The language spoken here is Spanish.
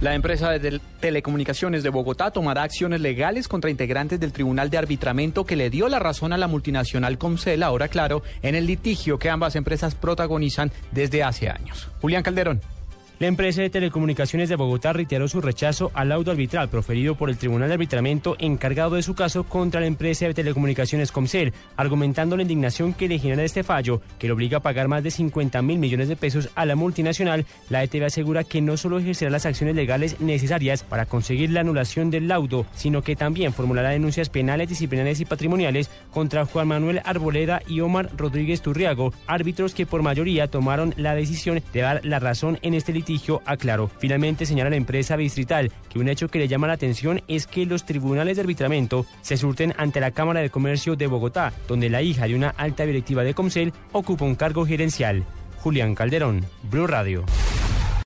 La empresa de telecomunicaciones de Bogotá tomará acciones legales contra integrantes del Tribunal de Arbitramiento que le dio la razón a la multinacional Comcel, ahora claro, en el litigio que ambas empresas protagonizan desde hace años. Julián Calderón. La empresa de telecomunicaciones de Bogotá reiteró su rechazo al laudo arbitral proferido por el Tribunal de Arbitramiento encargado de su caso contra la empresa de telecomunicaciones Comcel, argumentando la indignación que le genera este fallo, que le obliga a pagar más de 50 mil millones de pesos a la multinacional. La ETV asegura que no solo ejercerá las acciones legales necesarias para conseguir la anulación del laudo, sino que también formulará denuncias penales, disciplinarias y patrimoniales contra Juan Manuel Arboleda y Omar Rodríguez Turriago, árbitros que por mayoría tomaron la decisión de dar la razón en este aclaró. Finalmente señala la empresa distrital que un hecho que le llama la atención es que los tribunales de arbitramiento se surten ante la Cámara de Comercio de Bogotá, donde la hija de una alta directiva de Comcel ocupa un cargo gerencial. Julián Calderón, Blue Radio.